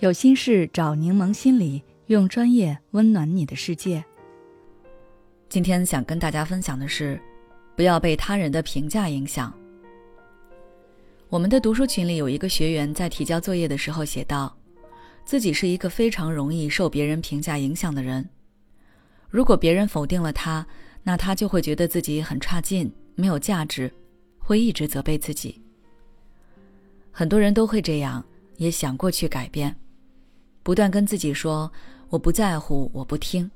有心事找柠檬心理，用专业温暖你的世界。今天想跟大家分享的是，不要被他人的评价影响。我们的读书群里有一个学员在提交作业的时候写道，自己是一个非常容易受别人评价影响的人。如果别人否定了他，那他就会觉得自己很差劲，没有价值，会一直责备自己。很多人都会这样，也想过去改变。不断跟自己说我不在乎，我不听，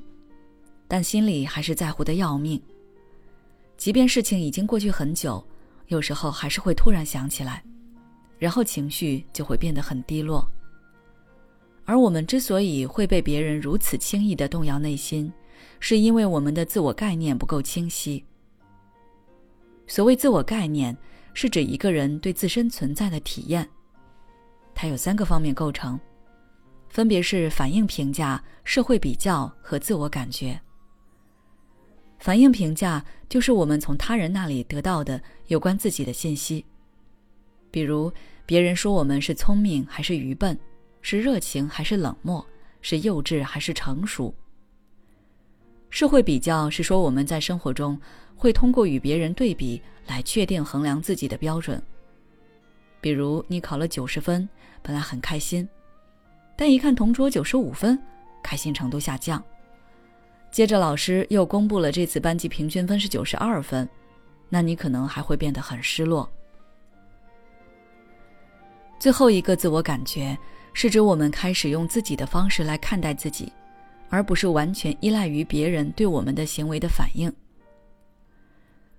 但心里还是在乎的要命。即便事情已经过去很久，有时候还是会突然想起来，然后情绪就会变得很低落。而我们之所以会被别人如此轻易的动摇内心，是因为我们的自我概念不够清晰。所谓自我概念，是指一个人对自身存在的体验，它有三个方面构成。分别是反应评价、社会比较和自我感觉。反应评价就是我们从他人那里得到的有关自己的信息，比如别人说我们是聪明还是愚笨，是热情还是冷漠，是幼稚还是成熟。社会比较是说我们在生活中会通过与别人对比来确定衡量自己的标准，比如你考了九十分，本来很开心。但一看同桌九十五分，开心程度下降。接着老师又公布了这次班级平均分是九十二分，那你可能还会变得很失落。最后一个自我感觉是指我们开始用自己的方式来看待自己，而不是完全依赖于别人对我们的行为的反应。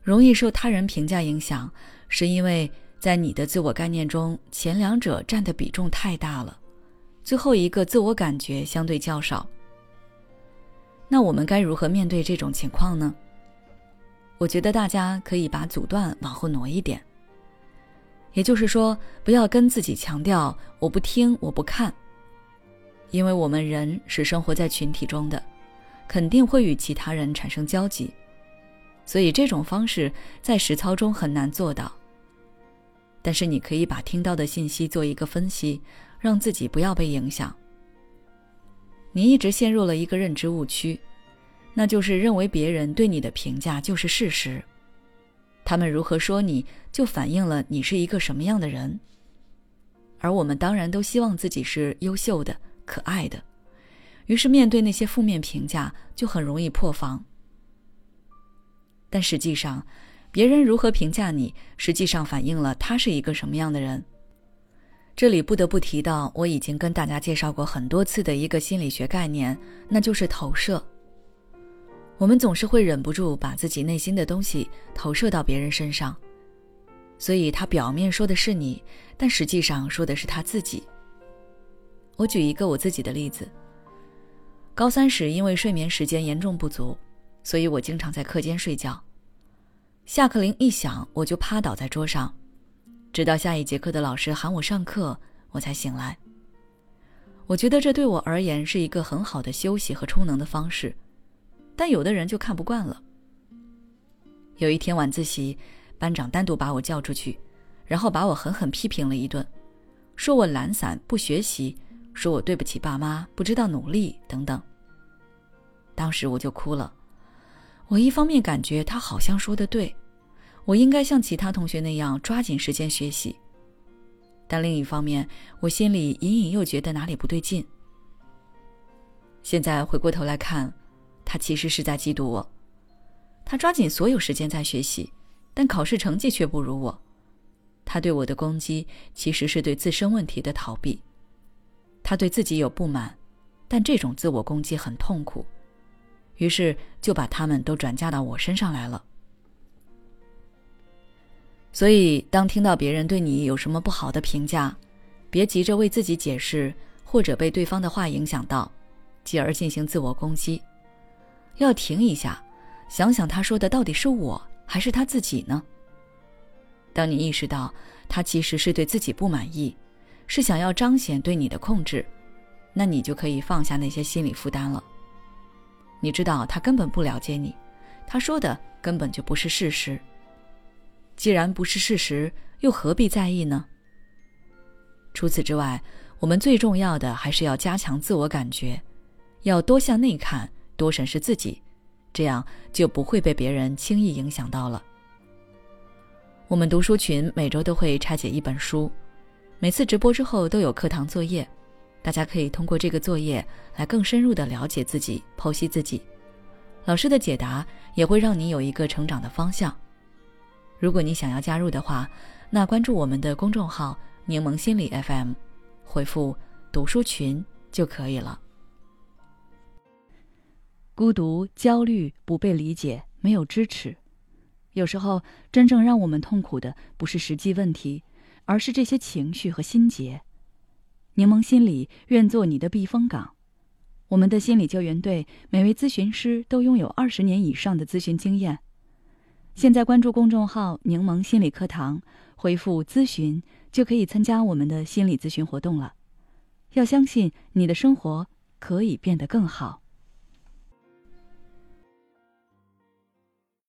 容易受他人评价影响，是因为在你的自我概念中，前两者占的比重太大了。最后一个自我感觉相对较少，那我们该如何面对这种情况呢？我觉得大家可以把阻断往后挪一点，也就是说，不要跟自己强调“我不听，我不看”，因为我们人是生活在群体中的，肯定会与其他人产生交集，所以这种方式在实操中很难做到。但是你可以把听到的信息做一个分析。让自己不要被影响。你一直陷入了一个认知误区，那就是认为别人对你的评价就是事实，他们如何说你就反映了你是一个什么样的人。而我们当然都希望自己是优秀的、可爱的，于是面对那些负面评价就很容易破防。但实际上，别人如何评价你，实际上反映了他是一个什么样的人。这里不得不提到，我已经跟大家介绍过很多次的一个心理学概念，那就是投射。我们总是会忍不住把自己内心的东西投射到别人身上，所以他表面说的是你，但实际上说的是他自己。我举一个我自己的例子：高三时因为睡眠时间严重不足，所以我经常在课间睡觉。下课铃一响，我就趴倒在桌上。直到下一节课的老师喊我上课，我才醒来。我觉得这对我而言是一个很好的休息和充能的方式，但有的人就看不惯了。有一天晚自习，班长单独把我叫出去，然后把我狠狠批评了一顿，说我懒散不学习，说我对不起爸妈，不知道努力等等。当时我就哭了，我一方面感觉他好像说的对。我应该像其他同学那样抓紧时间学习，但另一方面，我心里隐隐又觉得哪里不对劲。现在回过头来看，他其实是在嫉妒我。他抓紧所有时间在学习，但考试成绩却不如我。他对我的攻击其实是对自身问题的逃避。他对自己有不满，但这种自我攻击很痛苦，于是就把他们都转嫁到我身上来了。所以，当听到别人对你有什么不好的评价，别急着为自己解释，或者被对方的话影响到，继而进行自我攻击。要停一下，想想他说的到底是我还是他自己呢？当你意识到他其实是对自己不满意，是想要彰显对你的控制，那你就可以放下那些心理负担了。你知道他根本不了解你，他说的根本就不是事实。既然不是事实，又何必在意呢？除此之外，我们最重要的还是要加强自我感觉，要多向内看，多审视自己，这样就不会被别人轻易影响到了。我们读书群每周都会拆解一本书，每次直播之后都有课堂作业，大家可以通过这个作业来更深入的了解自己，剖析自己。老师的解答也会让你有一个成长的方向。如果你想要加入的话，那关注我们的公众号“柠檬心理 FM”，回复“读书群”就可以了。孤独、焦虑、不被理解、没有支持，有时候真正让我们痛苦的不是实际问题，而是这些情绪和心结。柠檬心理愿做你的避风港。我们的心理救援队每位咨询师都拥有二十年以上的咨询经验。现在关注公众号“柠檬心理课堂”，回复“咨询”就可以参加我们的心理咨询活动了。要相信你的生活可以变得更好。